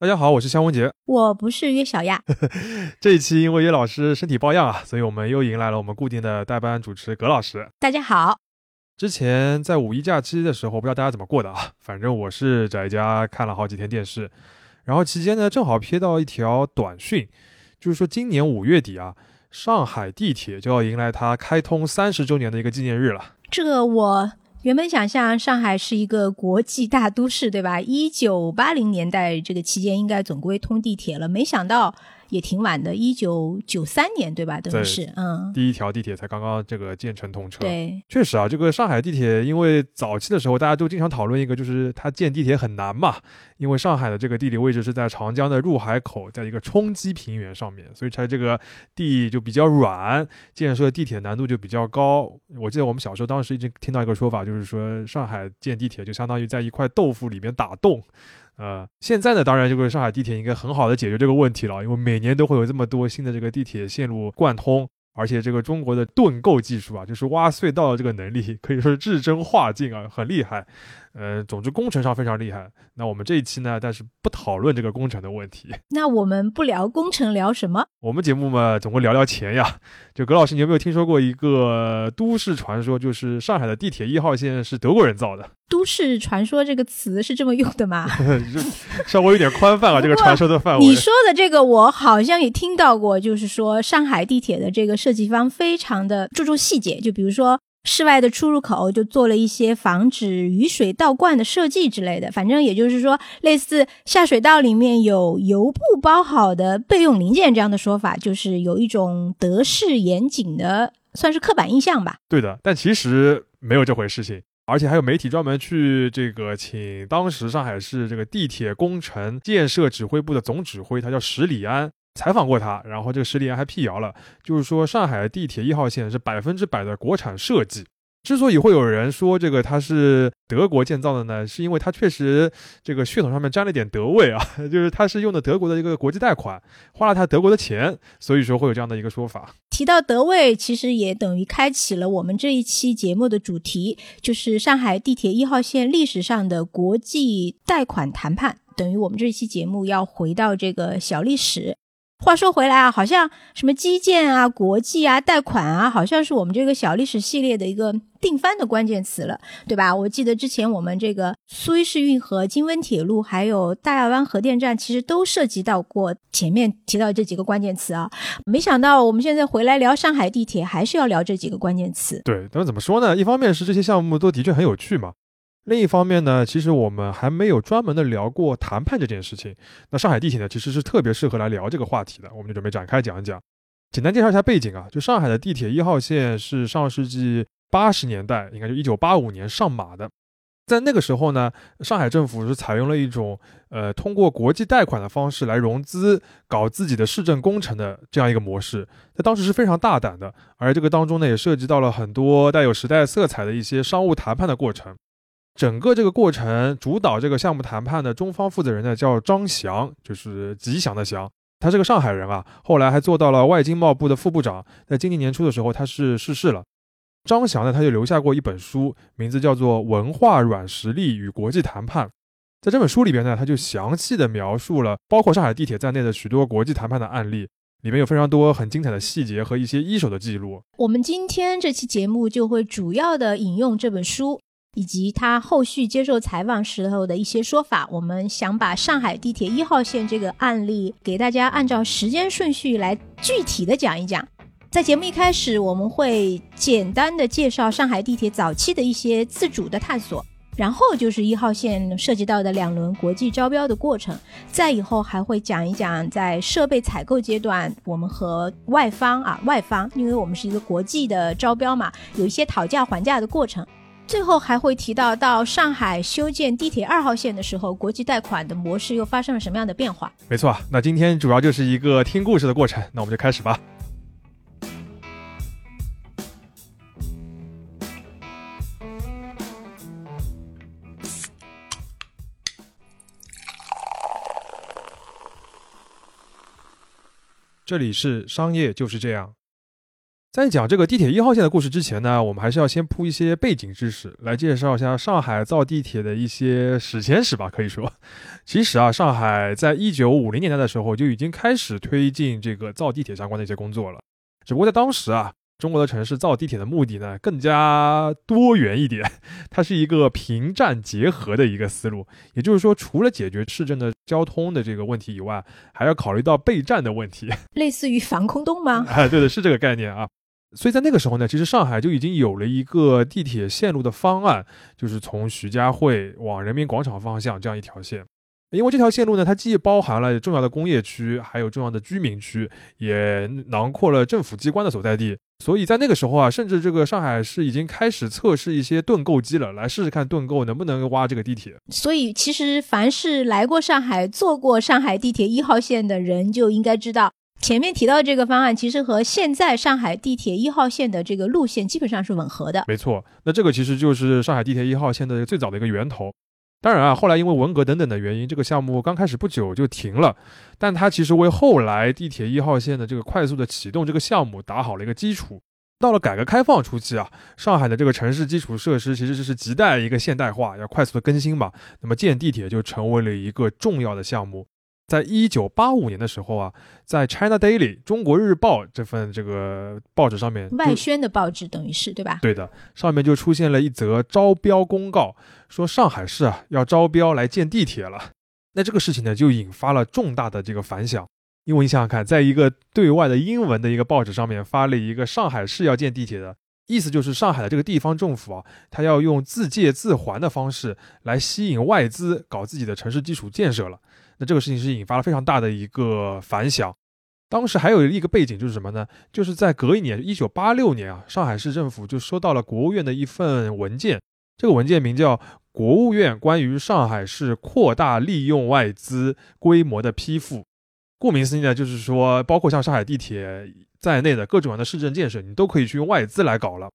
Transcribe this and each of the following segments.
大家好，我是香文杰。我不是约小亚。这一期因为约老师身体抱恙啊，所以我们又迎来了我们固定的代班主持葛老师。大家好。之前在五一假期的时候，不知道大家怎么过的啊？反正我是宅家看了好几天电视，然后期间呢，正好瞥到一条短讯，就是说今年五月底啊，上海地铁就要迎来它开通三十周年的一个纪念日了。这个我。原本想象上海是一个国际大都市，对吧？一九八零年代这个期间应该总归通地铁了，没想到。也挺晚的，一九九三年，对吧？等于是，嗯，第一条地铁才刚刚这个建成通车。对，确实啊，这个上海地铁，因为早期的时候大家都经常讨论一个，就是它建地铁很难嘛，因为上海的这个地理位置是在长江的入海口，在一个冲积平原上面，所以它这个地就比较软，建设地铁难度就比较高。我记得我们小时候当时一直听到一个说法，就是说上海建地铁就相当于在一块豆腐里面打洞。呃，现在呢，当然这个上海地铁应该很好的解决这个问题了，因为每年都会有这么多新的这个地铁线路贯通，而且这个中国的盾构技术啊，就是挖隧道的这个能力，可以说是至臻化境啊，很厉害。呃，总之工程上非常厉害。那我们这一期呢，但是不讨论这个工程的问题。那我们不聊工程，聊什么？我们节目嘛，总会聊聊钱呀。就葛老师，你有没有听说过一个都市传说，就是上海的地铁一号线是德国人造的？都市传说这个词是这么用的吗？稍微有点宽泛啊，这个传说的范围。你说的这个，我好像也听到过，就是说上海地铁的这个设计方非常的注重细节，就比如说。室外的出入口就做了一些防止雨水倒灌的设计之类的，反正也就是说，类似下水道里面有油布包好的备用零件这样的说法，就是有一种德式严谨的，算是刻板印象吧。对的，但其实没有这回事情，而且还有媒体专门去这个请当时上海市这个地铁工程建设指挥部的总指挥，他叫石礼安。采访过他，然后这个石立安还辟谣了，就是说上海地铁一号线是百分之百的国产设计。之所以会有人说这个它是德国建造的呢，是因为它确实这个血统上面沾了点德味啊，就是它是用的德国的一个国际贷款，花了他德国的钱，所以说会有这样的一个说法。提到德味，其实也等于开启了我们这一期节目的主题，就是上海地铁一号线历史上的国际贷款谈判，等于我们这一期节目要回到这个小历史。话说回来啊，好像什么基建啊、国际啊、贷款啊，好像是我们这个小历史系列的一个定番的关键词了，对吧？我记得之前我们这个苏伊士运河、京温铁路，还有大亚湾核电站，其实都涉及到过前面提到这几个关键词啊。没想到我们现在回来聊上海地铁，还是要聊这几个关键词。对，那么怎么说呢？一方面是这些项目都的确很有趣嘛。另一方面呢，其实我们还没有专门的聊过谈判这件事情。那上海地铁呢，其实是特别适合来聊这个话题的。我们就准备展开讲一讲。简单介绍一下背景啊，就上海的地铁一号线是上世纪八十年代，应该就一九八五年上马的。在那个时候呢，上海政府是采用了一种呃通过国际贷款的方式来融资搞自己的市政工程的这样一个模式。在当时是非常大胆的，而这个当中呢，也涉及到了很多带有时代色彩的一些商务谈判的过程。整个这个过程主导这个项目谈判的中方负责人呢，叫张翔，就是吉祥的祥，他是个上海人啊。后来还做到了外经贸部的副部长。在今年年初的时候，他是逝世了。张翔呢，他就留下过一本书，名字叫做《文化软实力与国际谈判》。在这本书里边呢，他就详细的描述了包括上海地铁在内的许多国际谈判的案例，里面有非常多很精彩的细节和一些一手的记录。我们今天这期节目就会主要的引用这本书。以及他后续接受采访时候的一些说法，我们想把上海地铁一号线这个案例给大家按照时间顺序来具体的讲一讲。在节目一开始，我们会简单的介绍上海地铁早期的一些自主的探索，然后就是一号线涉及到的两轮国际招标的过程，再以后还会讲一讲在设备采购阶段，我们和外方啊外方，因为我们是一个国际的招标嘛，有一些讨价还价的过程。最后还会提到，到上海修建地铁二号线的时候，国际贷款的模式又发生了什么样的变化？没错，那今天主要就是一个听故事的过程，那我们就开始吧。这里是商业就是这样。在讲这个地铁一号线的故事之前呢，我们还是要先铺一些背景知识，来介绍一下上海造地铁的一些史前史吧。可以说，其实啊，上海在一九五零年代的时候就已经开始推进这个造地铁相关的一些工作了，只不过在当时啊。中国的城市造地铁的目的呢，更加多元一点，它是一个平站结合的一个思路。也就是说，除了解决市政的交通的这个问题以外，还要考虑到备战的问题，类似于防空洞吗？哎，对的，是这个概念啊。所以在那个时候呢，其实上海就已经有了一个地铁线路的方案，就是从徐家汇往人民广场方向这样一条线。因为这条线路呢，它既包含了重要的工业区，还有重要的居民区，也囊括了政府机关的所在地。所以在那个时候啊，甚至这个上海市已经开始测试一些盾构机了，来试试看盾构能不能挖这个地铁。所以其实凡是来过上海、坐过上海地铁一号线的人，就应该知道，前面提到这个方案其实和现在上海地铁一号线的这个路线基本上是吻合的。没错，那这个其实就是上海地铁一号线的最早的一个源头。当然啊，后来因为文革等等的原因，这个项目刚开始不久就停了，但它其实为后来地铁一号线的这个快速的启动这个项目打好了一个基础。到了改革开放初期啊，上海的这个城市基础设施其实是亟待一个现代化，要快速的更新嘛。那么建地铁就成为了一个重要的项目。在一九八五年的时候啊，在 China Daily 中国日报这份这个报纸上面，外宣的报纸等于是对吧？对的，上面就出现了一则招标公告，说上海市啊要招标来建地铁了。那这个事情呢，就引发了重大的这个反响。因为你想想看，在一个对外的英文的一个报纸上面发了一个上海市要建地铁的意思，就是上海的这个地方政府啊，他要用自借自还的方式来吸引外资搞自己的城市基础建设了。那这个事情是引发了非常大的一个反响。当时还有一个背景就是什么呢？就是在隔一年，一九八六年啊，上海市政府就收到了国务院的一份文件，这个文件名叫《国务院关于上海市扩大利用外资规模的批复》。顾名思义呢，就是说，包括像上海地铁在内的各种样的市政建设，你都可以去用外资来搞了。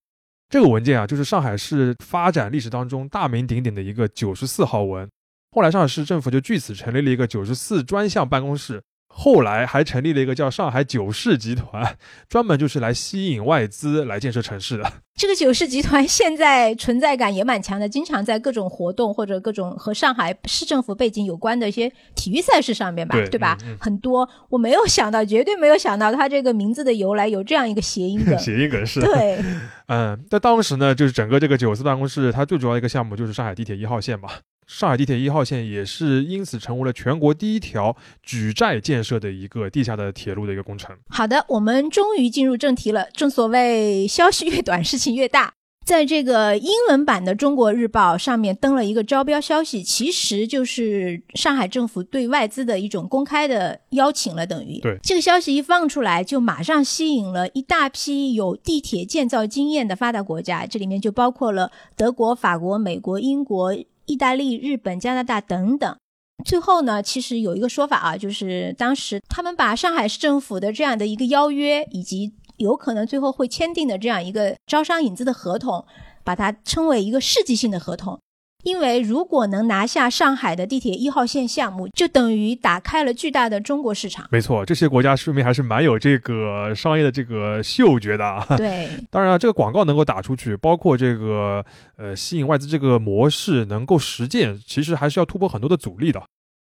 这个文件啊，就是上海市发展历史当中大名鼎鼎的一个九十四号文。后来上海市政府就据此成立了一个九十四专项办公室。后来还成立了一个叫上海九市集团，专门就是来吸引外资来建设城市的。这个九市集团现在存在感也蛮强的，经常在各种活动或者各种和上海市政府背景有关的一些体育赛事上面吧，对吧？很多我没有想到，绝对没有想到，它这个名字的由来有这样一个谐音梗。谐音梗是。对。嗯，在当时呢，就是整个这个九四办公室，它最主要一个项目就是上海地铁一号线嘛。上海地铁一号线也是因此成为了全国第一条举债建设的一个地下的铁路的一个工程。好的，我们终于进入正题了。正所谓消息越短，事情越大。在这个英文版的《中国日报》上面登了一个招标消息，其实就是上海政府对外资的一种公开的邀请了，等于。对。这个消息一放出来，就马上吸引了一大批有地铁建造经验的发达国家，这里面就包括了德国、法国、美国、英国。意大利、日本、加拿大等等，最后呢，其实有一个说法啊，就是当时他们把上海市政府的这样的一个邀约，以及有可能最后会签订的这样一个招商引资的合同，把它称为一个世纪性的合同。因为如果能拿下上海的地铁一号线项目，就等于打开了巨大的中国市场。没错，这些国家说明还是蛮有这个商业的这个 嗅觉的啊。对，当然这个广告能够打出去，包括这个呃吸引外资这个模式能够实践，其实还是要突破很多的阻力的。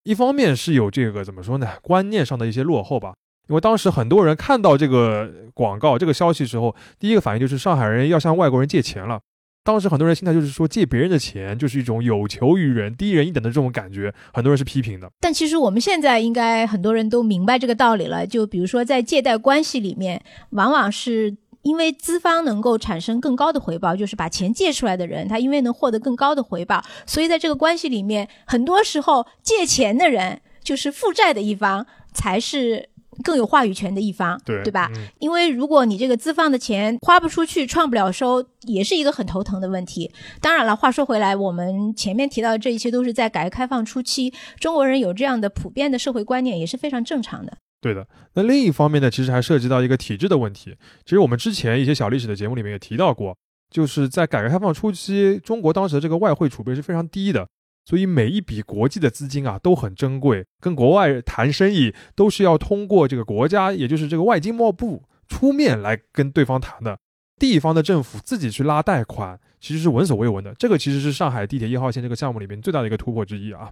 一方面是有这个怎么说呢，观念上的一些落后吧。因为当时很多人看到这个广告、这个消息时候，第一个反应就是上海人要向外国人借钱了。当时很多人心态就是说，借别人的钱就是一种有求于人、低人一等的这种感觉，很多人是批评的。但其实我们现在应该很多人都明白这个道理了。就比如说在借贷关系里面，往往是因为资方能够产生更高的回报，就是把钱借出来的人，他因为能获得更高的回报，所以在这个关系里面，很多时候借钱的人就是负债的一方才是。更有话语权的一方，对对吧？因为如果你这个资方的钱花不出去，创不了收，也是一个很头疼的问题。当然了，话说回来，我们前面提到的这一切都是在改革开放初期，中国人有这样的普遍的社会观念也是非常正常的。对的。那另一方面呢，其实还涉及到一个体制的问题。其实我们之前一些小历史的节目里面也提到过，就是在改革开放初期，中国当时的这个外汇储备是非常低的。所以每一笔国际的资金啊都很珍贵，跟国外谈生意都是要通过这个国家，也就是这个外经贸部出面来跟对方谈的，地方的政府自己去拉贷款，其实是闻所未闻的。这个其实是上海地铁一号线这个项目里面最大的一个突破之一啊。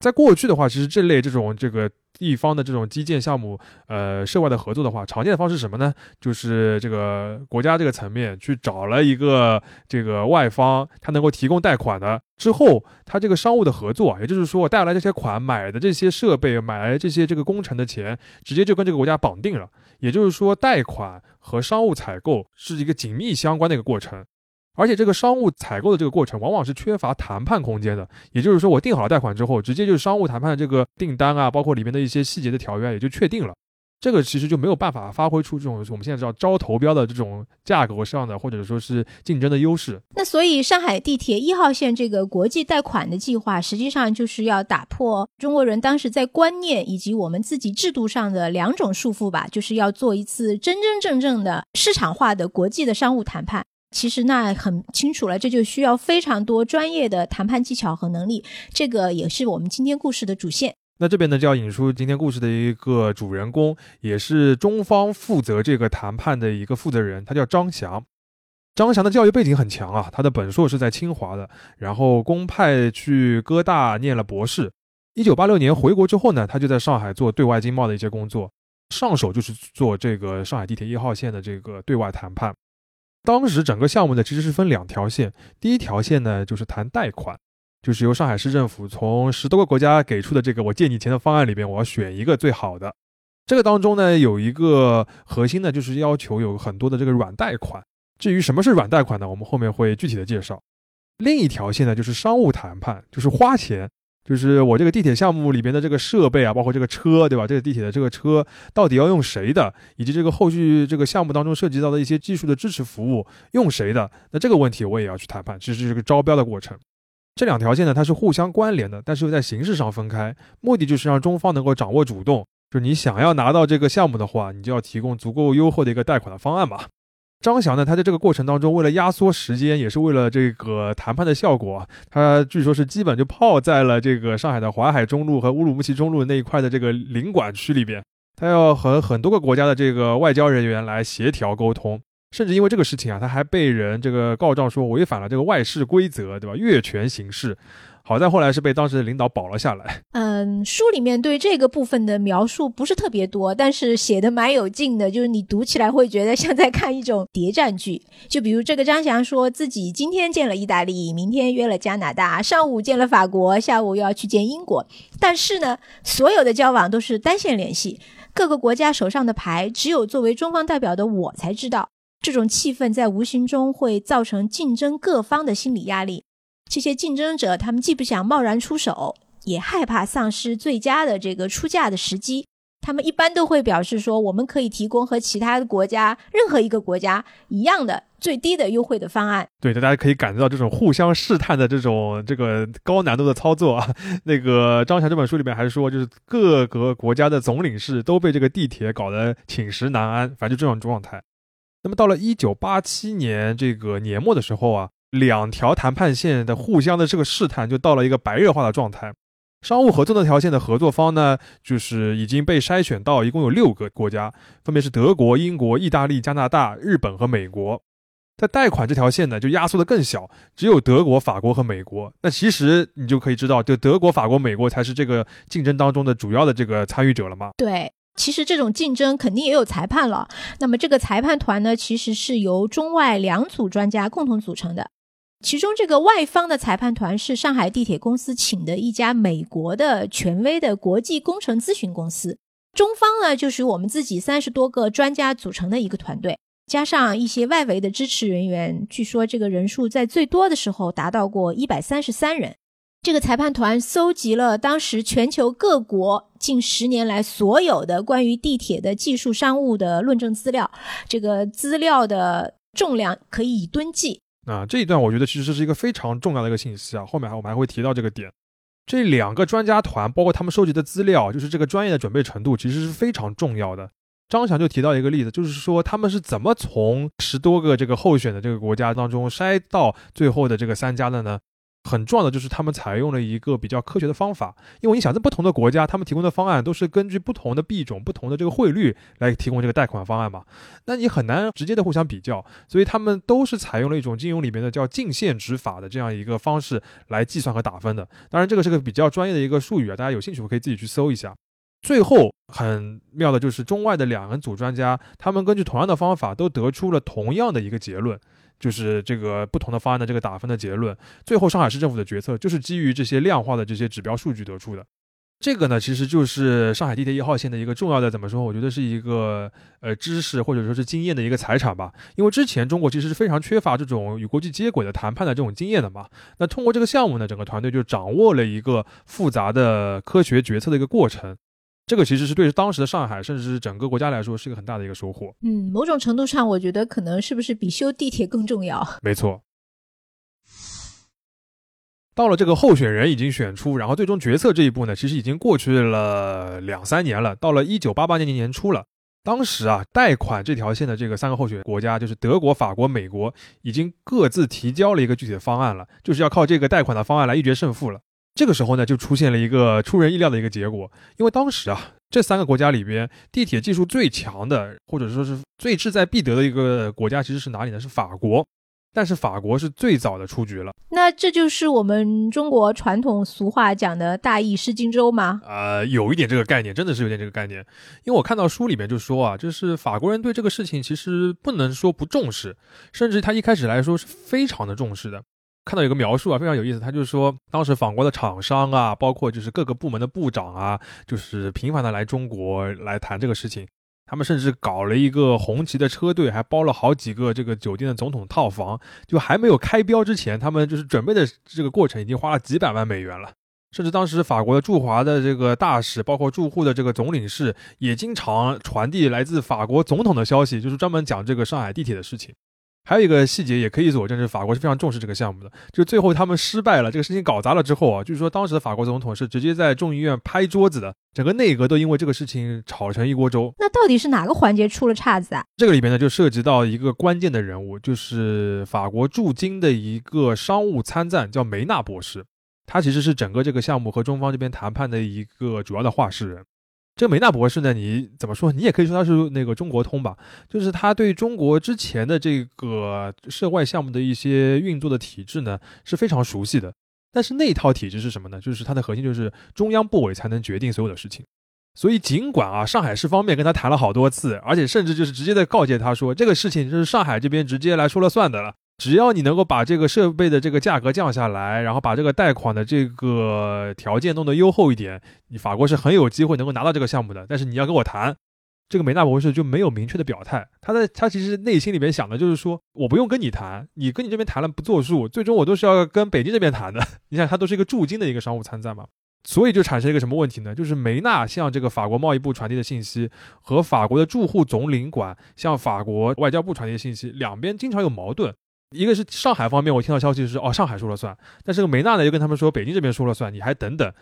在过去的话，其实这类这种这个地方的这种基建项目，呃，涉外的合作的话，常见的方式是什么呢？就是这个国家这个层面去找了一个这个外方，他能够提供贷款的之后，他这个商务的合作，也就是说我贷来这些款，买的这些设备，买来这些这个工程的钱，直接就跟这个国家绑定了。也就是说，贷款和商务采购是一个紧密相关的一个过程。而且这个商务采购的这个过程，往往是缺乏谈判空间的。也就是说，我定好了贷款之后，直接就是商务谈判的这个订单啊，包括里面的一些细节的条约也就确定了。这个其实就没有办法发挥出这种我们现在知道招投标的这种价格上的或者说是竞争的优势。那所以上海地铁一号线这个国际贷款的计划，实际上就是要打破中国人当时在观念以及我们自己制度上的两种束缚吧，就是要做一次真真正正的市场化的国际的商务谈判。其实那很清楚了，这就需要非常多专业的谈判技巧和能力。这个也是我们今天故事的主线。那这边呢，就要引出今天故事的一个主人公，也是中方负责这个谈判的一个负责人，他叫张翔。张翔的教育背景很强啊，他的本硕是在清华的，然后公派去哥大念了博士。一九八六年回国之后呢，他就在上海做对外经贸的一些工作，上手就是做这个上海地铁一号线的这个对外谈判。当时整个项目呢，其实是分两条线。第一条线呢，就是谈贷款，就是由上海市政府从十多个国家给出的这个我借你钱的方案里边，我要选一个最好的。这个当中呢，有一个核心呢，就是要求有很多的这个软贷款。至于什么是软贷款呢，我们后面会具体的介绍。另一条线呢，就是商务谈判，就是花钱。就是我这个地铁项目里边的这个设备啊，包括这个车，对吧？这个地铁的这个车到底要用谁的，以及这个后续这个项目当中涉及到的一些技术的支持服务用谁的，那这个问题我也要去谈判，其实是个招标的过程。这两条线呢，它是互相关联的，但是又在形式上分开，目的就是让中方能够掌握主动。就你想要拿到这个项目的话，你就要提供足够优厚的一个贷款的方案嘛。张翔呢，他在这个过程当中，为了压缩时间，也是为了这个谈判的效果，他据说是基本就泡在了这个上海的淮海中路和乌鲁木齐中路那一块的这个领馆区里边。他要和很多个国家的这个外交人员来协调沟通，甚至因为这个事情啊，他还被人这个告状说违反了这个外事规则，对吧？越权行事。好在后来是被当时的领导保了下来。嗯，书里面对这个部分的描述不是特别多，但是写的蛮有劲的，就是你读起来会觉得像在看一种谍战剧。就比如这个张翔说自己今天见了意大利，明天约了加拿大，上午见了法国，下午又要去见英国。但是呢，所有的交往都是单线联系，各个国家手上的牌只有作为中方代表的我才知道。这种气氛在无形中会造成竞争各方的心理压力。这些竞争者，他们既不想贸然出手，也害怕丧失最佳的这个出价的时机。他们一般都会表示说，我们可以提供和其他的国家任何一个国家一样的最低的优惠的方案。对，大家可以感觉到这种互相试探的这种这个高难度的操作啊。那个张强这本书里面还说，就是各个国家的总领事都被这个地铁搞得寝食难安，反正就这种状态。那么到了一九八七年这个年末的时候啊。两条谈判线的互相的这个试探就到了一个白热化的状态。商务合作那条线的合作方呢，就是已经被筛选到一共有六个国家，分别是德国、英国、意大利、加拿大、日本和美国。在贷款这条线呢，就压缩的更小，只有德国、法国和美国。那其实你就可以知道，就德国、法国、美国才是这个竞争当中的主要的这个参与者了嘛？对。其实这种竞争肯定也有裁判了。那么这个裁判团呢，其实是由中外两组专家共同组成的。其中，这个外方的裁判团是上海地铁公司请的一家美国的权威的国际工程咨询公司。中方呢，就是我们自己三十多个专家组成的一个团队，加上一些外围的支持人员。据说这个人数在最多的时候达到过一百三十三人。这个裁判团搜集了当时全球各国近十年来所有的关于地铁的技术商务的论证资料，这个资料的重量可以以吨计。啊，这一段我觉得其实是一个非常重要的一个信息啊，后面还我们还会提到这个点。这两个专家团，包括他们收集的资料，就是这个专业的准备程度，其实是非常重要的。张翔就提到一个例子，就是说他们是怎么从十多个这个候选的这个国家当中筛到最后的这个三家的呢？很重要的就是他们采用了一个比较科学的方法，因为你想，在不同的国家，他们提供的方案都是根据不同的币种、不同的这个汇率来提供这个贷款方案嘛，那你很难直接的互相比较，所以他们都是采用了一种金融里面的叫净现值法的这样一个方式来计算和打分的。当然，这个是个比较专业的一个术语啊，大家有兴趣可以自己去搜一下。最后很妙的就是中外的两个组专家，他们根据同样的方法都得出了同样的一个结论。就是这个不同的方案的这个打分的结论，最后上海市政府的决策就是基于这些量化的这些指标数据得出的。这个呢，其实就是上海地铁一号线的一个重要的怎么说？我觉得是一个呃知识或者说是经验的一个财产吧。因为之前中国其实是非常缺乏这种与国际接轨的谈判的这种经验的嘛。那通过这个项目呢，整个团队就掌握了一个复杂的科学决策的一个过程。这个其实是对当时的上海，甚至是整个国家来说，是一个很大的一个收获。嗯，某种程度上，我觉得可能是不是比修地铁更重要？没错。到了这个候选人已经选出，然后最终决策这一步呢，其实已经过去了两三年了。到了一九八八年年年初了，当时啊，贷款这条线的这个三个候选国家，就是德国、法国、美国，已经各自提交了一个具体的方案了，就是要靠这个贷款的方案来一决胜负了。这个时候呢，就出现了一个出人意料的一个结果，因为当时啊，这三个国家里边，地铁技术最强的，或者说是最志在必得的一个国家，其实是哪里呢？是法国。但是法国是最早的出局了。那这就是我们中国传统俗话讲的大意失荆州吗？呃，有一点这个概念，真的是有点这个概念。因为我看到书里面就说啊，就是法国人对这个事情其实不能说不重视，甚至他一开始来说是非常的重视的。看到有个描述啊，非常有意思。他就是说，当时法国的厂商啊，包括就是各个部门的部长啊，就是频繁的来中国来谈这个事情。他们甚至搞了一个红旗的车队，还包了好几个这个酒店的总统套房。就还没有开标之前，他们就是准备的这个过程已经花了几百万美元了。甚至当时法国的驻华的这个大使，包括驻沪的这个总领事，也经常传递来自法国总统的消息，就是专门讲这个上海地铁的事情。还有一个细节也可以佐证，是法国是非常重视这个项目的。就最后他们失败了，这个事情搞砸了之后啊，就是说当时的法国总统是直接在众议院拍桌子的，整个内阁都因为这个事情吵成一锅粥。那到底是哪个环节出了岔子啊？这个里边呢，就涉及到一个关键的人物，就是法国驻京的一个商务参赞，叫梅纳博士。他其实是整个这个项目和中方这边谈判的一个主要的话事人。这个梅纳博士呢，你怎么说？你也可以说他是那个中国通吧，就是他对中国之前的这个涉外项目的一些运作的体制呢是非常熟悉的。但是那套体制是什么呢？就是它的核心就是中央部委才能决定所有的事情。所以尽管啊，上海市方面跟他谈了好多次，而且甚至就是直接在告诫他说，这个事情就是上海这边直接来说了算的了。只要你能够把这个设备的这个价格降下来，然后把这个贷款的这个条件弄得优厚一点，你法国是很有机会能够拿到这个项目的。但是你要跟我谈，这个梅纳博士就没有明确的表态。他在他其实内心里面想的就是说，我不用跟你谈，你跟你这边谈了不作数，最终我都是要跟北京这边谈的。你想，他都是一个驻京的一个商务参赞嘛，所以就产生一个什么问题呢？就是梅纳向这个法国贸易部传递的信息和法国的驻沪总领馆向法国外交部传递的信息，两边经常有矛盾。一个是上海方面，我听到消息是哦，上海说了算，但是个梅纳呢又跟他们说北京这边说了算，你还等等，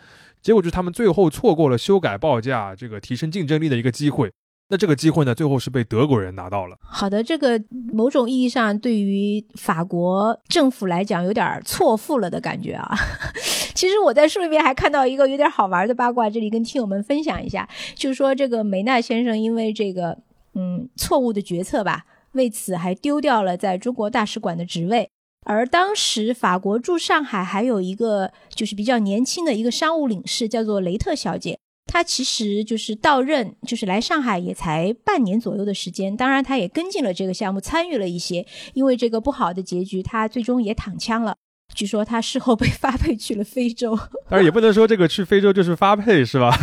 结果就是他们最后错过了修改报价、这个提升竞争力的一个机会。那这个机会呢，最后是被德国人拿到了。好的，这个某种意义上对于法国政府来讲有点错付了的感觉啊。其实我在书里面还看到一个有点好玩的八卦，这里跟听友们分享一下，就是说这个梅纳先生因为这个嗯错误的决策吧。为此还丢掉了在中国大使馆的职位，而当时法国驻上海还有一个就是比较年轻的一个商务领事，叫做雷特小姐。她其实就是到任，就是来上海也才半年左右的时间。当然，她也跟进了这个项目，参与了一些。因为这个不好的结局，她最终也躺枪了。据说他事后被发配去了非洲，当然也不能说这个去非洲就是发配是吧？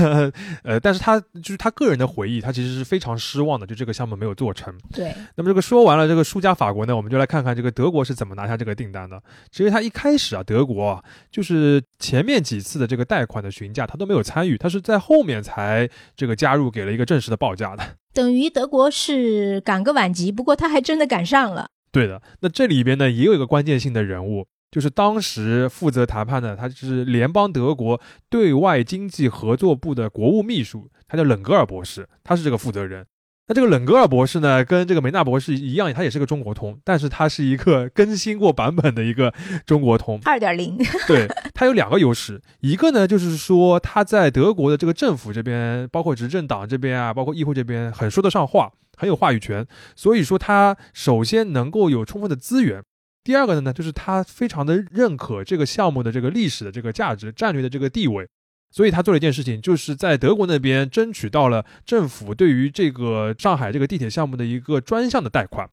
呃，但是他就是他个人的回忆，他其实是非常失望的，就这个项目没有做成。对，那么这个说完了这个输家法国呢，我们就来看看这个德国是怎么拿下这个订单的。其实他一开始啊，德国啊，就是前面几次的这个贷款的询价他都没有参与，他是在后面才这个加入，给了一个正式的报价的。等于德国是赶个晚集，不过他还真的赶上了。对的，那这里边呢也有一个关键性的人物。就是当时负责谈判的，他就是联邦德国对外经济合作部的国务秘书，他叫冷格尔博士，他是这个负责人。那这个冷格尔博士呢，跟这个梅纳博士一样，他也是个中国通，但是他是一个更新过版本的一个中国通。二点零，对，他有两个优势，一个呢就是说他在德国的这个政府这边，包括执政党这边啊，包括议会这边，很说得上话，很有话语权。所以说他首先能够有充分的资源。第二个呢，就是他非常的认可这个项目的这个历史的这个价值、战略的这个地位。所以他做了一件事情，就是在德国那边争取到了政府对于这个上海这个地铁项目的一个专项的贷款。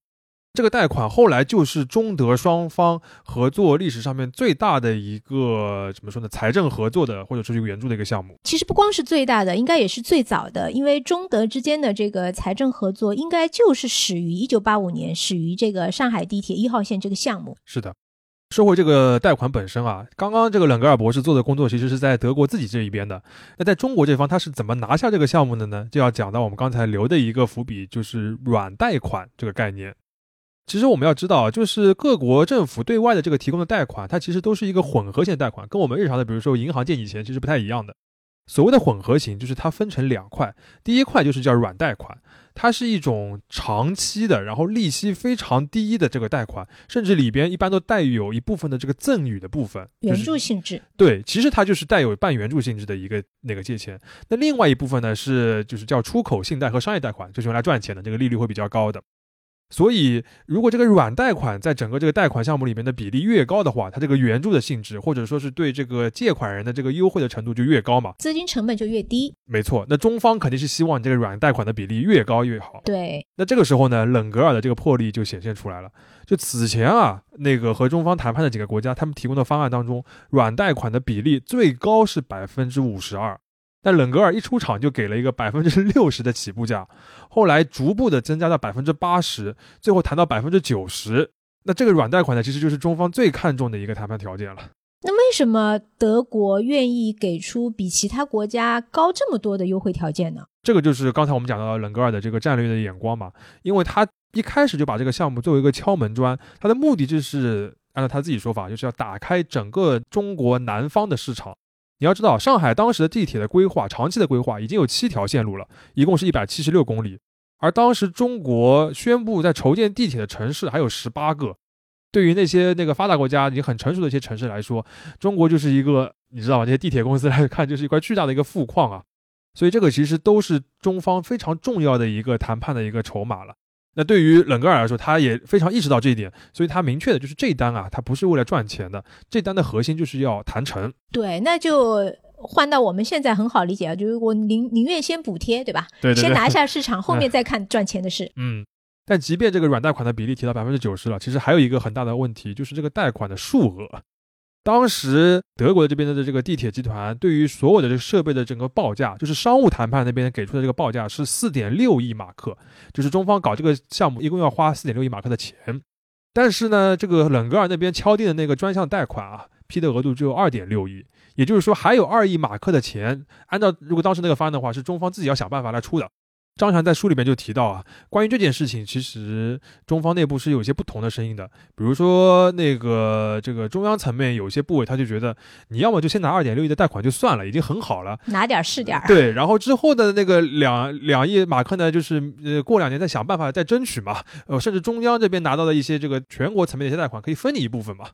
这个贷款后来就是中德双方合作历史上面最大的一个怎么说呢？财政合作的或者说是一个援助的一个项目。其实不光是最大的，应该也是最早的，因为中德之间的这个财政合作应该就是始于一九八五年，始于这个上海地铁一号线这个项目。是的。说回这个贷款本身啊，刚刚这个冷格尔博士做的工作其实是在德国自己这一边的。那在中国这方，他是怎么拿下这个项目的呢？就要讲到我们刚才留的一个伏笔，就是软贷款这个概念。其实我们要知道，就是各国政府对外的这个提供的贷款，它其实都是一个混合型贷款，跟我们日常的比如说银行借你钱其实不太一样的。所谓的混合型，就是它分成两块，第一块就是叫软贷款。它是一种长期的，然后利息非常低的这个贷款，甚至里边一般都带有一部分的这个赠与的部分，援助性质。对，其实它就是带有半援助性质的一个那个借钱。那另外一部分呢，是就是叫出口信贷和商业贷款，就是用来赚钱的，这个利率会比较高的。所以，如果这个软贷款在整个这个贷款项目里面的比例越高的话，它这个援助的性质，或者说是对这个借款人的这个优惠的程度就越高嘛，资金成本就越低。没错，那中方肯定是希望这个软贷款的比例越高越好。对，那这个时候呢，冷格尔的这个魄力就显现出来了。就此前啊，那个和中方谈判的几个国家，他们提供的方案当中，软贷款的比例最高是百分之五十二。但冷格尔一出场就给了一个百分之六十的起步价，后来逐步的增加到百分之八十，最后谈到百分之九十。那这个软贷款呢，其实就是中方最看重的一个谈判条件了。那为什么德国愿意给出比其他国家高这么多的优惠条件呢？这个就是刚才我们讲到冷格尔的这个战略的眼光嘛，因为他一开始就把这个项目作为一个敲门砖，他的目的就是按照他自己说法，就是要打开整个中国南方的市场。你要知道，上海当时的地铁的规划，长期的规划已经有七条线路了，一共是一百七十六公里。而当时中国宣布在筹建地铁的城市还有十八个。对于那些那个发达国家已经很成熟的一些城市来说，中国就是一个你知道吗？这些地铁公司来看，就是一块巨大的一个富矿啊。所以这个其实都是中方非常重要的一个谈判的一个筹码了。那对于冷格尔来说，他也非常意识到这一点，所以他明确的就是这单啊，他不是为了赚钱的，这单的核心就是要谈成。对，那就换到我们现在很好理解啊，就是我宁宁愿先补贴，对吧？对对对。先拿下市场，后面再看赚钱的事。嗯。但即便这个软贷款的比例提到百分之九十了，其实还有一个很大的问题，就是这个贷款的数额。当时德国这边的这个地铁集团对于所有的这个设备的整个报价，就是商务谈判那边给出的这个报价是四点六亿马克，就是中方搞这个项目一共要花四点六亿马克的钱。但是呢，这个冷格尔那边敲定的那个专项贷款啊，批的额度只有二点六亿，也就是说还有二亿马克的钱，按照如果当时那个方案的话，是中方自己要想办法来出的。张强在书里面就提到啊，关于这件事情，其实中方内部是有些不同的声音的。比如说，那个这个中央层面有些部委，他就觉得你要么就先拿二点六亿的贷款就算了，已经很好了，拿点是点。对，然后之后的那个两两亿马克呢，就是呃过两年再想办法再争取嘛。呃，甚至中央这边拿到的一些这个全国层面的一些贷款，可以分你一部分嘛。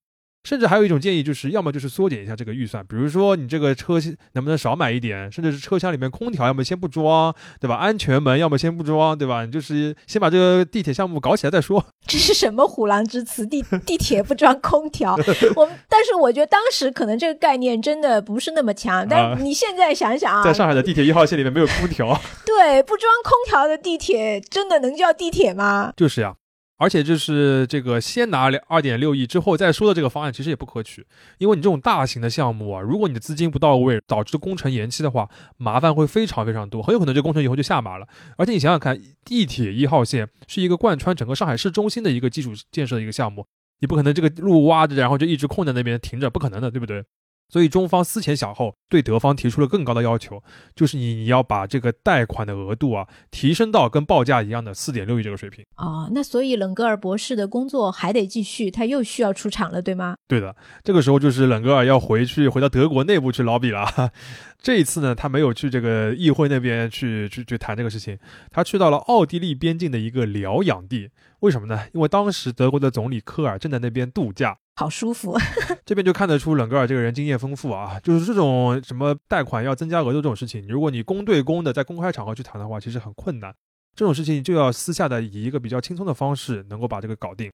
甚至还有一种建议，就是要么就是缩减一下这个预算，比如说你这个车能不能少买一点，甚至是车厢里面空调要么先不装，对吧？安全门要么先不装，对吧？你就是先把这个地铁项目搞起来再说。这是什么虎狼之词？地地铁不装空调？我们但是我觉得当时可能这个概念真的不是那么强，但你现在想想啊，在上海的地铁一号线里面没有空调，对，不装空调的地铁真的能叫地铁吗？就是呀。而且就是这个先拿两二点六亿之后再说的这个方案，其实也不可取，因为你这种大型的项目啊，如果你的资金不到位，导致工程延期的话，麻烦会非常非常多，很有可能这工程以后就下马了。而且你想想看，地铁一号线是一个贯穿整个上海市中心的一个基础建设的一个项目，你不可能这个路挖着，然后就一直空在那边停着，不可能的，对不对？所以中方思前想后，对德方提出了更高的要求，就是你你要把这个贷款的额度啊提升到跟报价一样的四点六亿这个水平。哦，那所以冷格尔博士的工作还得继续，他又需要出场了，对吗？对的，这个时候就是冷格尔要回去回到德国内部去捞笔了。这一次呢，他没有去这个议会那边去去去谈这个事情，他去到了奥地利边境的一个疗养地。为什么呢？因为当时德国的总理科尔正在那边度假，好舒服。这边就看得出冷格尔这个人经验丰富啊，就是这种什么贷款要增加额度这种事情，如果你公对公的在公开场合去谈的话，其实很困难。这种事情就要私下的以一个比较轻松的方式能够把这个搞定。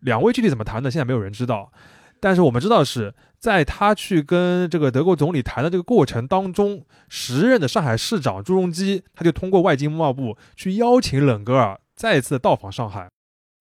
两位具体怎么谈的，现在没有人知道。但是我们知道是在他去跟这个德国总理谈的这个过程当中，时任的上海市长朱镕基他就通过外经贸部去邀请冷格尔再次到访上海，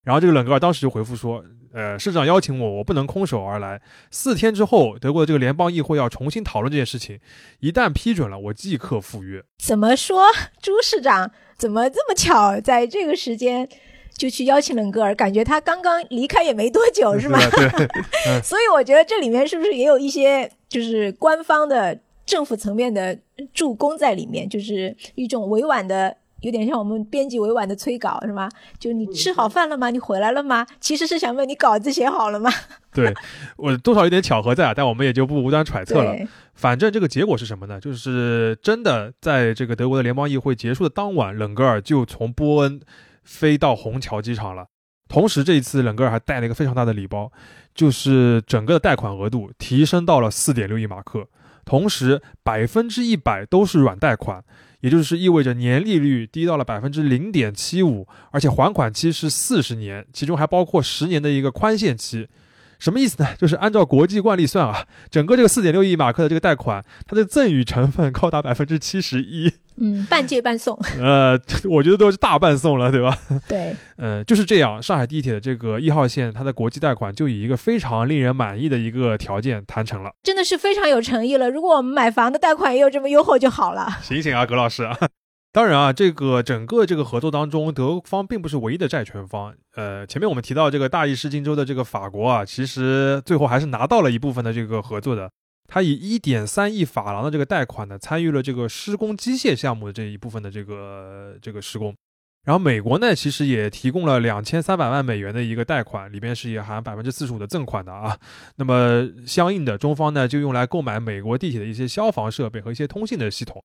然后这个冷格尔当时就回复说：“呃，市长邀请我，我不能空手而来。四天之后，德国的这个联邦议会要重新讨论这件事情，一旦批准了，我即刻赴约。”怎么说？朱市长怎么这么巧，在这个时间？就去邀请冷格尔，感觉他刚刚离开也没多久，是吗？对。所以我觉得这里面是不是也有一些就是官方的政府层面的助攻在里面，就是一种委婉的，有点像我们编辑委婉的催稿，是吗？就你吃好饭了吗？你回来了吗？其实是想问你稿子写好了吗？对我多少有点巧合在啊，但我们也就不无端揣测了。反正这个结果是什么呢？就是真的在这个德国的联邦议会结束的当晚，冷格尔就从波恩。飞到虹桥机场了，同时这一次冷格尔还带了一个非常大的礼包，就是整个的贷款额度提升到了四点六亿马克，同时百分之一百都是软贷款，也就是意味着年利率低到了百分之零点七五，而且还款期是四十年，其中还包括十年的一个宽限期。什么意思呢？就是按照国际惯例算啊，整个这个四点六亿马克的这个贷款，它的赠与成分高达百分之七十一。嗯，半借半送。呃，我觉得都是大半送了，对吧？对。呃，就是这样。上海地铁的这个一号线，它的国际贷款就以一个非常令人满意的一个条件谈成了，真的是非常有诚意了。如果我们买房的贷款也有这么优厚就好了。醒醒啊，葛老师啊！当然啊，这个整个这个合作当中，德方并不是唯一的债权方。呃，前面我们提到这个大意失荆州的这个法国啊，其实最后还是拿到了一部分的这个合作的。他以一点三亿法郎的这个贷款呢，参与了这个施工机械项目的这一部分的这个这个施工。然后美国呢，其实也提供了两千三百万美元的一个贷款，里边是也含百分之四十五的赠款的啊。那么相应的，中方呢就用来购买美国地铁的一些消防设备和一些通信的系统。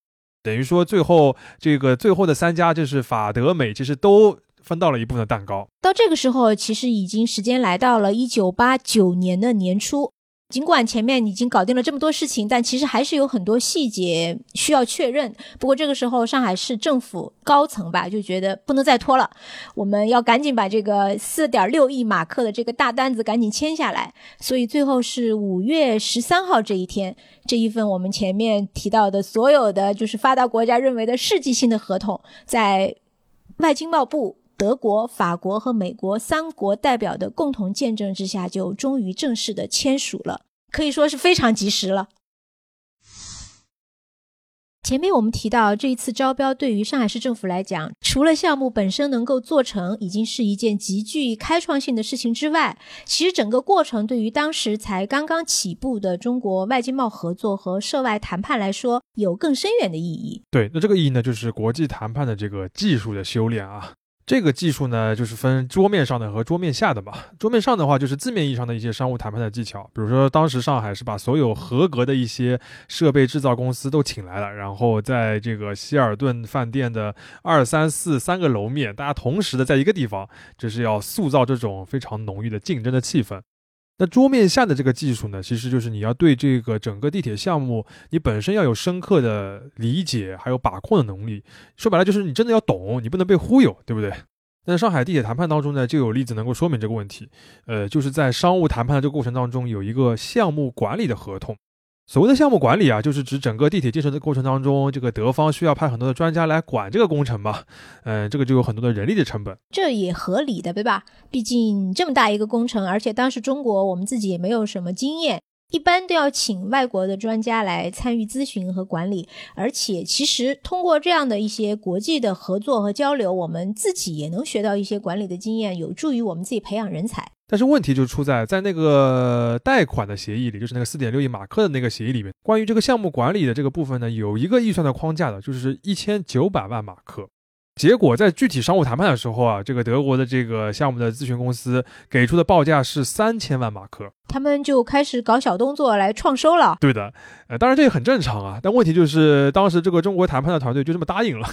等于说，最后这个最后的三家就是法德美，其实都分到了一部分蛋糕。到这个时候，其实已经时间来到了一九八九年的年初。尽管前面已经搞定了这么多事情，但其实还是有很多细节需要确认。不过这个时候，上海市政府高层吧就觉得不能再拖了，我们要赶紧把这个四点六亿马克的这个大单子赶紧签下来。所以最后是五月十三号这一天，这一份我们前面提到的所有的就是发达国家认为的世纪性的合同，在外经贸部。德国、法国和美国三国代表的共同见证之下，就终于正式的签署了，可以说是非常及时了。前面我们提到，这一次招标对于上海市政府来讲，除了项目本身能够做成，已经是一件极具开创性的事情之外，其实整个过程对于当时才刚刚起步的中国外经贸合作和涉外谈判来说，有更深远的意义。对，那这个意义呢，就是国际谈判的这个技术的修炼啊。这个技术呢，就是分桌面上的和桌面下的嘛。桌面上的话，就是字面意义上的一些商务谈判的技巧，比如说当时上海是把所有合格的一些设备制造公司都请来了，然后在这个希尔顿饭店的二三四三个楼面，大家同时的在一个地方，就是要塑造这种非常浓郁的竞争的气氛。那桌面下的这个技术呢，其实就是你要对这个整个地铁项目，你本身要有深刻的理解，还有把控的能力。说白了，就是你真的要懂，你不能被忽悠，对不对？那上海地铁谈判当中呢，就有例子能够说明这个问题。呃，就是在商务谈判的这个过程当中，有一个项目管理的合同。所谓的项目管理啊，就是指整个地铁建设的过程当中，这个德方需要派很多的专家来管这个工程嘛，嗯，这个就有很多的人力的成本，这也合理的，对吧？毕竟这么大一个工程，而且当时中国我们自己也没有什么经验，一般都要请外国的专家来参与咨询和管理，而且其实通过这样的一些国际的合作和交流，我们自己也能学到一些管理的经验，有助于我们自己培养人才。但是问题就出在在那个贷款的协议里，就是那个四点六亿马克的那个协议里面，关于这个项目管理的这个部分呢，有一个预算的框架的，就是一千九百万马克。结果在具体商务谈判的时候啊，这个德国的这个项目的咨询公司给出的报价是三千万马克，他们就开始搞小动作来创收了。对的，呃，当然这也很正常啊。但问题就是当时这个中国谈判的团队就这么答应了。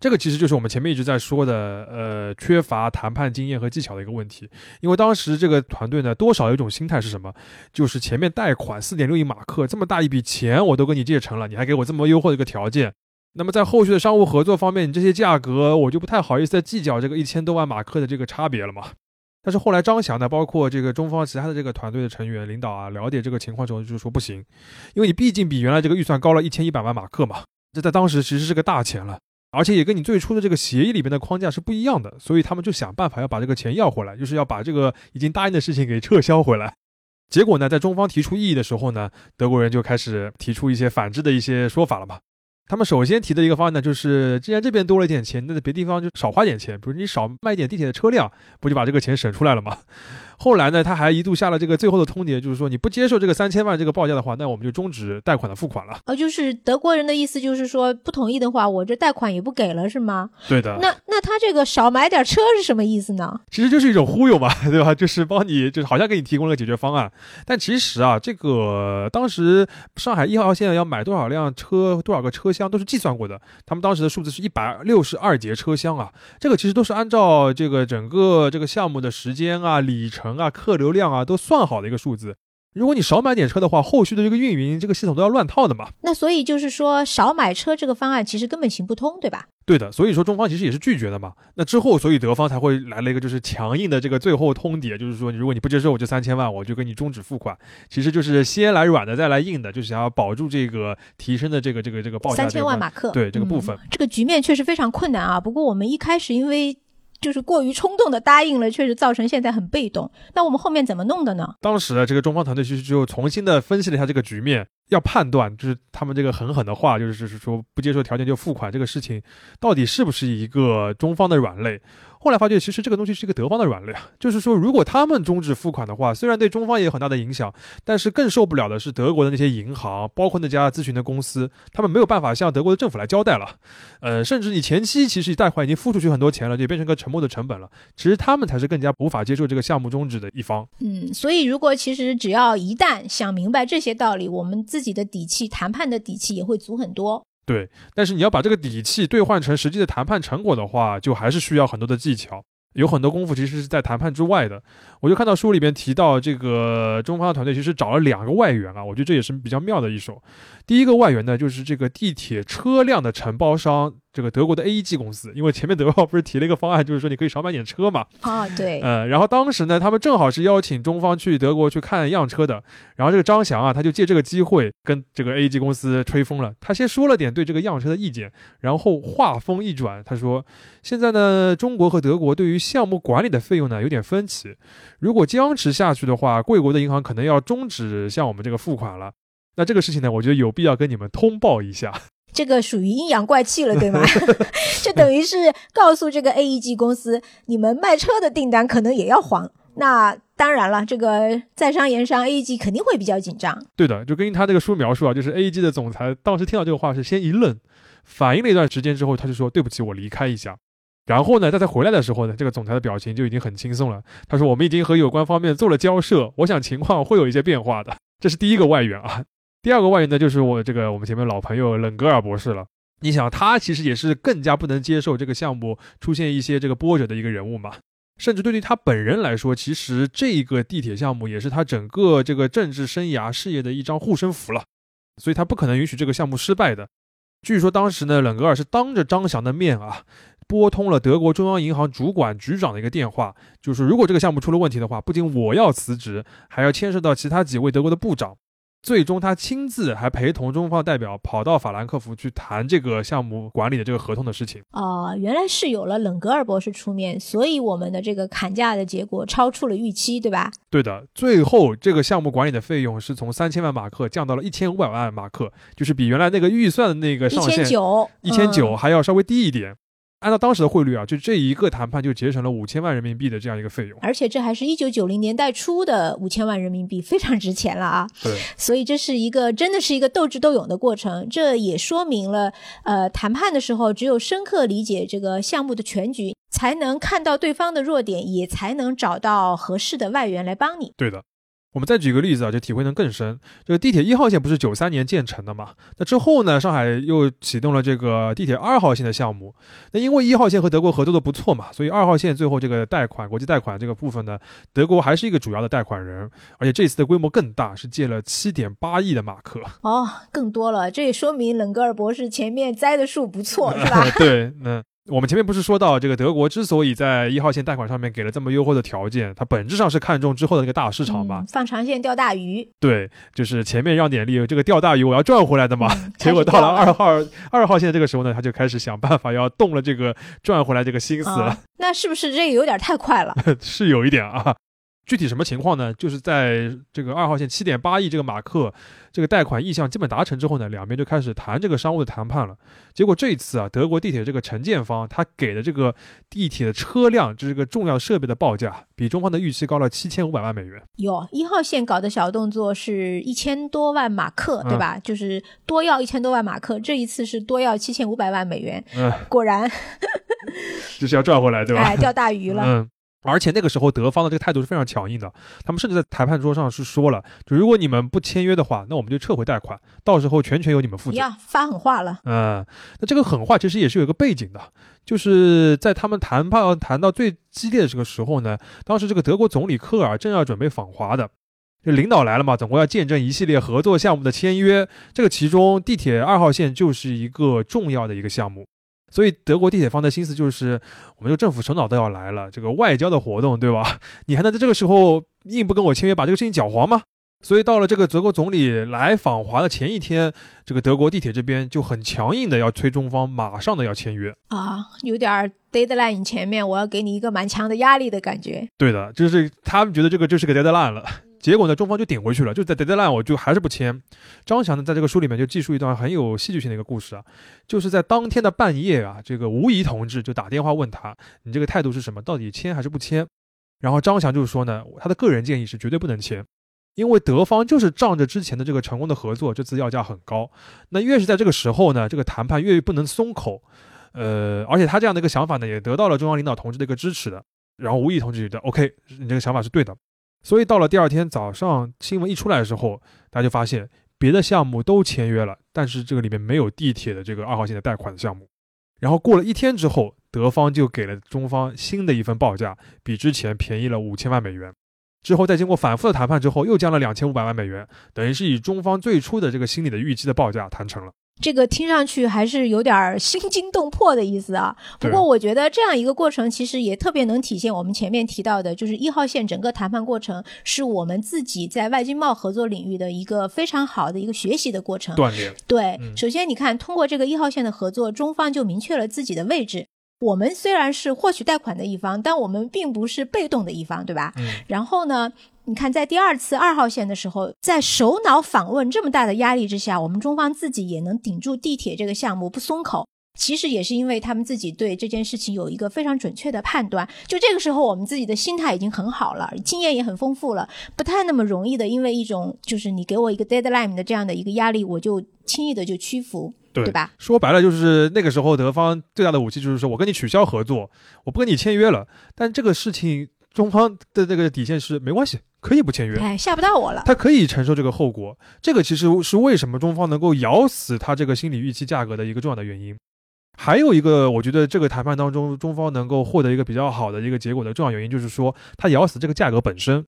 这个其实就是我们前面一直在说的，呃，缺乏谈判经验和技巧的一个问题。因为当时这个团队呢，多少有一种心态是什么？就是前面贷款四点六亿马克这么大一笔钱，我都跟你借成了，你还给我这么优惠的一个条件。那么在后续的商务合作方面，你这些价格我就不太好意思再计较这个一千多万马克的这个差别了嘛。但是后来张翔呢，包括这个中方其他的这个团队的成员领导啊，了解这个情况之后，就是说不行，因为你毕竟比原来这个预算高了一千一百万马克嘛，这在当时其实是个大钱了。而且也跟你最初的这个协议里边的框架是不一样的，所以他们就想办法要把这个钱要回来，就是要把这个已经答应的事情给撤销回来。结果呢，在中方提出异议的时候呢，德国人就开始提出一些反制的一些说法了嘛。他们首先提的一个方案呢，就是既然这边多了一点钱，那在别地方就少花点钱，比如你少卖一点地铁的车辆，不就把这个钱省出来了吗？后来呢，他还一度下了这个最后的通牒，就是说你不接受这个三千万这个报价的话，那我们就终止贷款的付款了。哦，就是德国人的意思，就是说不同意的话，我这贷款也不给了，是吗？对的。那那他这个少买点车是什么意思呢？其实就是一种忽悠嘛，对吧？就是帮你，就是好像给你提供了个解决方案。但其实啊，这个当时上海一号线要买多少辆车、多少个车厢都是计算过的。他们当时的数字是一百六十二节车厢啊，这个其实都是按照这个整个这个项目的时间啊、里程啊、客流量啊都算好的一个数字。如果你少买点车的话，后续的这个运营这个系统都要乱套的嘛。那所以就是说，少买车这个方案其实根本行不通，对吧？对的，所以说中方其实也是拒绝的嘛。那之后，所以德方才会来了一个就是强硬的这个最后通牒，就是说，如果你不接受我这三千万，我就跟你终止付款。其实就是先来软的，再来硬的，就是想要保住这个提升的这个这个这个报价三千万马克。对这个部分，这个局面确实非常困难啊。不过我们一开始因为。就是过于冲动的答应了，确实造成现在很被动。那我们后面怎么弄的呢？当时这个中方团队其实就重新的分析了一下这个局面，要判断就是他们这个狠狠的话，就是是说不接受条件就付款这个事情，到底是不是一个中方的软肋。后来发觉，其实这个东西是一个德方的软肋，就是说，如果他们终止付款的话，虽然对中方也有很大的影响，但是更受不了的是德国的那些银行，包括那家咨询的公司，他们没有办法向德国的政府来交代了。呃，甚至你前期其实贷款已经付出去很多钱了，就变成个沉默的成本了。其实他们才是更加无法接受这个项目终止的一方。嗯，所以如果其实只要一旦想明白这些道理，我们自己的底气，谈判的底气也会足很多。对，但是你要把这个底气兑换成实际的谈判成果的话，就还是需要很多的技巧，有很多功夫其实是在谈判之外的。我就看到书里边提到，这个中方的团队其实找了两个外援啊，我觉得这也是比较妙的一手。第一个外援呢，就是这个地铁车辆的承包商。这个德国的 AEG 公司，因为前面德奥不是提了一个方案，就是说你可以少买点车嘛。啊，对。呃，然后当时呢，他们正好是邀请中方去德国去看样车的。然后这个张翔啊，他就借这个机会跟这个 AEG 公司吹风了。他先说了点对这个样车的意见，然后话锋一转，他说：“现在呢，中国和德国对于项目管理的费用呢有点分歧。如果僵持下去的话，贵国的银行可能要终止向我们这个付款了。那这个事情呢，我觉得有必要跟你们通报一下。”这个属于阴阳怪气了，对吗？就等于是告诉这个 AEG 公司，你们卖车的订单可能也要黄。那当然了，这个在商言商，AEG 肯定会比较紧张。对的，就根据他这个书描述啊，就是 AEG 的总裁当时听到这个话是先一愣，反应了一段时间之后，他就说对不起，我离开一下。然后呢，在他回来的时候呢，这个总裁的表情就已经很轻松了。他说我们已经和有关方面做了交涉，我想情况会有一些变化的。这是第一个外援啊。第二个外援呢，就是我这个我们前面老朋友冷格尔博士了。你想，他其实也是更加不能接受这个项目出现一些这个波折的一个人物嘛。甚至对于他本人来说，其实这个地铁项目也是他整个这个政治生涯事业的一张护身符了。所以他不可能允许这个项目失败的。据说当时呢，冷格尔是当着张翔的面啊，拨通了德国中央银行主管局长的一个电话，就是如果这个项目出了问题的话，不仅我要辞职，还要牵涉到其他几位德国的部长。最终，他亲自还陪同中方代表跑到法兰克福去谈这个项目管理的这个合同的事情。哦，原来是有了冷格尔博士出面，所以我们的这个砍价的结果超出了预期，对吧？对的，最后这个项目管理的费用是从三千万马克降到了一千五百万马克，就是比原来那个预算的那个上限一千九，一千九还要稍微低一点。按照当时的汇率啊，就这一个谈判就节省了五千万人民币的这样一个费用。而且这还是一九九零年代初的五千万人民币，非常值钱了啊！对，所以这是一个真的是一个斗智斗勇的过程。这也说明了，呃，谈判的时候只有深刻理解这个项目的全局，才能看到对方的弱点，也才能找到合适的外援来帮你。对的。我们再举个例子啊，就体会能更深。这个地铁一号线不是九三年建成的嘛？那之后呢，上海又启动了这个地铁二号线的项目。那因为一号线和德国合作的不错嘛，所以二号线最后这个贷款、国际贷款这个部分呢，德国还是一个主要的贷款人，而且这次的规模更大，是借了七点八亿的马克。哦，更多了，这也说明冷格尔博士前面栽的树不错，是吧？对，那。我们前面不是说到，这个德国之所以在一号线贷款上面给了这么优惠的条件，它本质上是看中之后的那个大市场嘛，放长线钓大鱼。对，就是前面让点力，这个钓大鱼我要赚回来的嘛。结果到了二号二号线这个时候呢，他就开始想办法要动了这个赚回来这个心思了。那是不是这个有点太快了？是有一点啊。具体什么情况呢？就是在这个二号线七点八亿这个马克这个贷款意向基本达成之后呢，两边就开始谈这个商务的谈判了。结果这一次啊，德国地铁这个承建方他给的这个地铁的车辆这个重要设备的报价，比中方的预期高了七千五百万美元。哟，一号线搞的小动作是一千多万马克，对吧？就是多要一千多万马克，这一次是多要七千五百万美元。嗯，果然 就是要赚回来，对吧？哎，钓大鱼了。嗯。而且那个时候，德方的这个态度是非常强硬的。他们甚至在谈判桌上是说了，就如果你们不签约的话，那我们就撤回贷款，到时候全权由你们负责。呀，发狠话了。嗯，那这个狠话其实也是有一个背景的，就是在他们谈判谈到最激烈的这个时候呢，当时这个德国总理科尔正要准备访华的，就领导来了嘛，总共要见证一系列合作项目的签约，这个其中地铁二号线就是一个重要的一个项目。所以德国地铁方的心思就是，我们这个政府首脑都要来了，这个外交的活动，对吧？你还能在这个时候硬不跟我签约，把这个事情搅黄吗？所以到了这个德国总理来访华的前一天，这个德国地铁这边就很强硬的要催中方马上的要签约啊，有点 deadline 前面我要给你一个蛮强的压力的感觉。对的，就是他们觉得这个就是个 deadline 了。结果呢，中方就顶回去了，就在 deadline 我就还是不签。张翔呢，在这个书里面就记述一段很有戏剧性的一个故事啊，就是在当天的半夜啊，这个吴仪同志就打电话问他，你这个态度是什么？到底签还是不签？然后张翔就是说呢，他的个人建议是绝对不能签，因为德方就是仗着之前的这个成功的合作，这次要价很高。那越是在这个时候呢，这个谈判越不能松口。呃，而且他这样的一个想法呢，也得到了中央领导同志的一个支持的。然后吴仪同志觉得 OK，你这个想法是对的。所以到了第二天早上，新闻一出来的时候，大家就发现别的项目都签约了，但是这个里面没有地铁的这个二号线的贷款的项目。然后过了一天之后，德方就给了中方新的一份报价，比之前便宜了五千万美元。之后再经过反复的谈判之后，又降了两千五百万美元，等于是以中方最初的这个心理的预期的报价谈成了。这个听上去还是有点心惊动魄的意思啊。不过我觉得这样一个过程其实也特别能体现我们前面提到的，就是一号线整个谈判过程是我们自己在外经贸合作领域的一个非常好的一个学习的过程。锻炼。对，首先你看，通过这个一号线的合作，中方就明确了自己的位置。我们虽然是获取贷款的一方，但我们并不是被动的一方，对吧？嗯。然后呢？你看，在第二次二号线的时候，在首脑访问这么大的压力之下，我们中方自己也能顶住地铁这个项目不松口。其实也是因为他们自己对这件事情有一个非常准确的判断。就这个时候，我们自己的心态已经很好了，经验也很丰富了，不太那么容易的，因为一种就是你给我一个 deadline 的这样的一个压力，我就轻易的就屈服，对吧？说白了，就是那个时候德方最大的武器就是说我跟你取消合作，我不跟你签约了。但这个事情。中方的这个底线是没关系，可以不签约，哎，吓不到我了。他可以承受这个后果，这个其实是为什么中方能够咬死他这个心理预期价格的一个重要的原因。还有一个，我觉得这个谈判当中，中方能够获得一个比较好的一个结果的重要原因，就是说他咬死这个价格本身。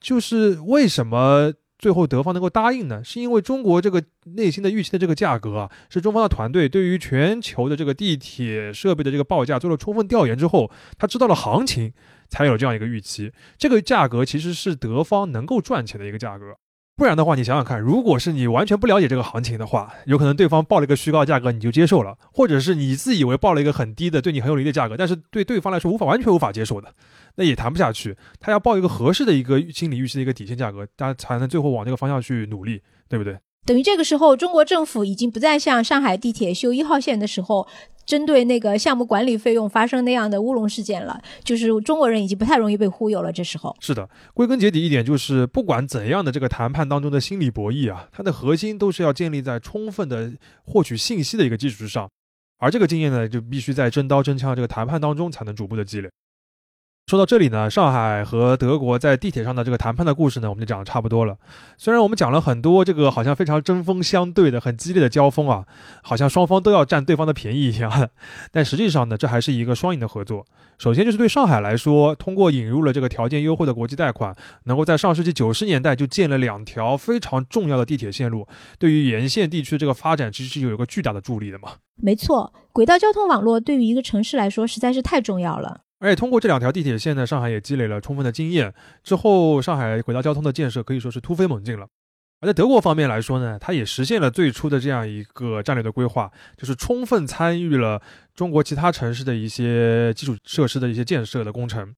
就是为什么最后德方能够答应呢？是因为中国这个内心的预期的这个价格啊，是中方的团队对于全球的这个地铁设备的这个报价做了充分调研之后，他知道了行情。才有这样一个预期，这个价格其实是德方能够赚钱的一个价格，不然的话，你想想看，如果是你完全不了解这个行情的话，有可能对方报了一个虚高价格，你就接受了，或者是你自以为报了一个很低的，对你很有利的价格，但是对对方来说无法完全无法接受的，那也谈不下去。他要报一个合适的一个心理预期的一个底线价格，大家才能最后往这个方向去努力，对不对？等于这个时候，中国政府已经不再像上海地铁修一号线的时候，针对那个项目管理费用发生那样的乌龙事件了。就是中国人已经不太容易被忽悠了。这时候是的，归根结底一点就是，不管怎样的这个谈判当中的心理博弈啊，它的核心都是要建立在充分的获取信息的一个基础之上，而这个经验呢，就必须在真刀真枪这个谈判当中才能逐步的积累。说到这里呢，上海和德国在地铁上的这个谈判的故事呢，我们就讲的差不多了。虽然我们讲了很多这个好像非常针锋相对的、很激烈的交锋啊，好像双方都要占对方的便宜一样，但实际上呢，这还是一个双赢的合作。首先就是对上海来说，通过引入了这个条件优惠的国际贷款，能够在上世纪九十年代就建了两条非常重要的地铁线路，对于沿线地区这个发展其实是有一个巨大的助力的嘛。没错，轨道交通网络对于一个城市来说实在是太重要了。而且通过这两条地铁线呢，上海也积累了充分的经验。之后，上海轨道交通的建设可以说是突飞猛进了。而在德国方面来说呢，它也实现了最初的这样一个战略的规划，就是充分参与了中国其他城市的一些基础设施的一些建设的工程。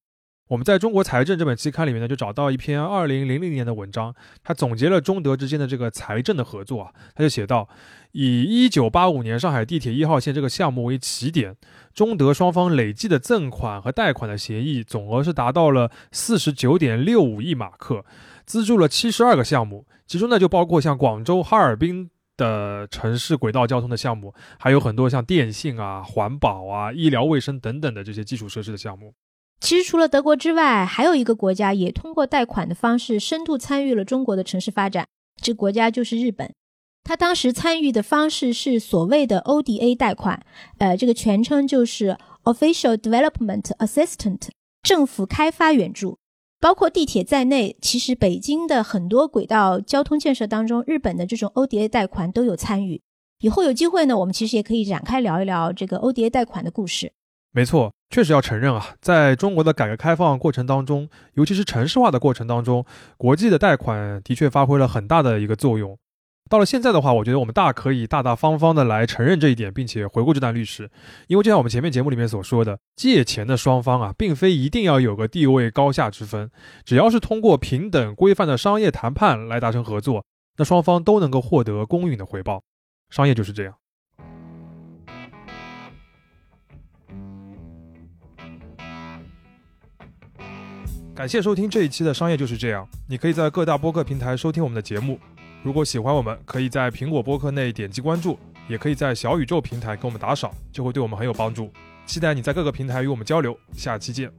我们在中国财政这本期刊里面呢，就找到一篇二零零零年的文章，它总结了中德之间的这个财政的合作啊，他就写到。以一九八五年上海地铁一号线这个项目为起点，中德双方累计的赠款和贷款的协议总额是达到了四十九点六五亿马克，资助了七十二个项目，其中呢就包括像广州、哈尔滨的城市轨道交通的项目，还有很多像电信啊、环保啊、医疗卫生等等的这些基础设施的项目。其实除了德国之外，还有一个国家也通过贷款的方式深度参与了中国的城市发展，这国家就是日本。他当时参与的方式是所谓的 ODA 贷款，呃，这个全称就是 Official Development Assistant，政府开发援助，包括地铁在内。其实北京的很多轨道交通建设当中，日本的这种 ODA 贷款都有参与。以后有机会呢，我们其实也可以展开聊一聊这个 ODA 贷款的故事。没错，确实要承认啊，在中国的改革开放过程当中，尤其是城市化的过程当中，国际的贷款的确发挥了很大的一个作用。到了现在的话，我觉得我们大可以大大方方的来承认这一点，并且回顾这段历史，因为就像我们前面节目里面所说的，借钱的双方啊，并非一定要有个地位高下之分，只要是通过平等规范的商业谈判来达成合作，那双方都能够获得公允的回报。商业就是这样。感谢收听这一期的《商业就是这样》，你可以在各大播客平台收听我们的节目。如果喜欢我们，可以在苹果播客内点击关注，也可以在小宇宙平台给我们打赏，就会对我们很有帮助。期待你在各个平台与我们交流，下期见。